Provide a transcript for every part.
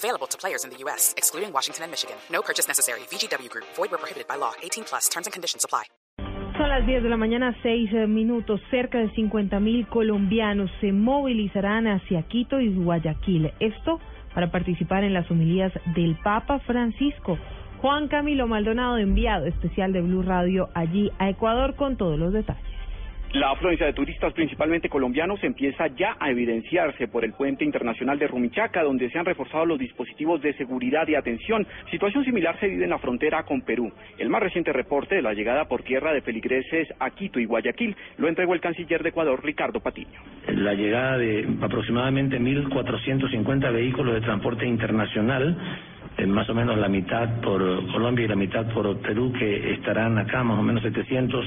Available to players in the U.S., excluding Washington and Michigan. No purchase necessary. VGW Group. Void prohibited by law. 18 plus. And conditions apply. Son las 10 de la mañana, 6 eh, minutos. Cerca de 50 mil colombianos se movilizarán hacia Quito y Guayaquil. Esto para participar en las homilías del Papa Francisco. Juan Camilo Maldonado, enviado especial de Blue Radio allí a Ecuador con todos los detalles. La afluencia de turistas, principalmente colombianos, empieza ya a evidenciarse por el puente internacional de Rumichaca, donde se han reforzado los dispositivos de seguridad y atención. Situación similar se vive en la frontera con Perú. El más reciente reporte de la llegada por tierra de feligreses a Quito y Guayaquil lo entregó el canciller de Ecuador, Ricardo Patiño. La llegada de aproximadamente 1.450 vehículos de transporte internacional más o menos la mitad por Colombia y la mitad por Perú, que estarán acá, más o menos 700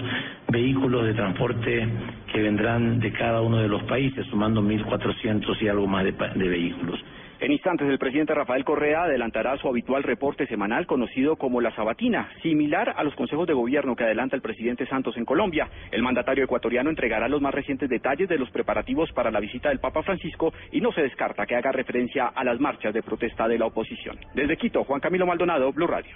vehículos de transporte que vendrán de cada uno de los países, sumando 1.400 y algo más de, de vehículos. En instantes, el presidente Rafael Correa adelantará su habitual reporte semanal conocido como la Sabatina, similar a los consejos de gobierno que adelanta el presidente Santos en Colombia. El mandatario ecuatoriano entregará los más recientes detalles de los preparativos para la visita del Papa Francisco y no se descarta que haga referencia a las marchas de protesta de la oposición. Desde Quito, Juan Camilo Maldonado, Blue Radio.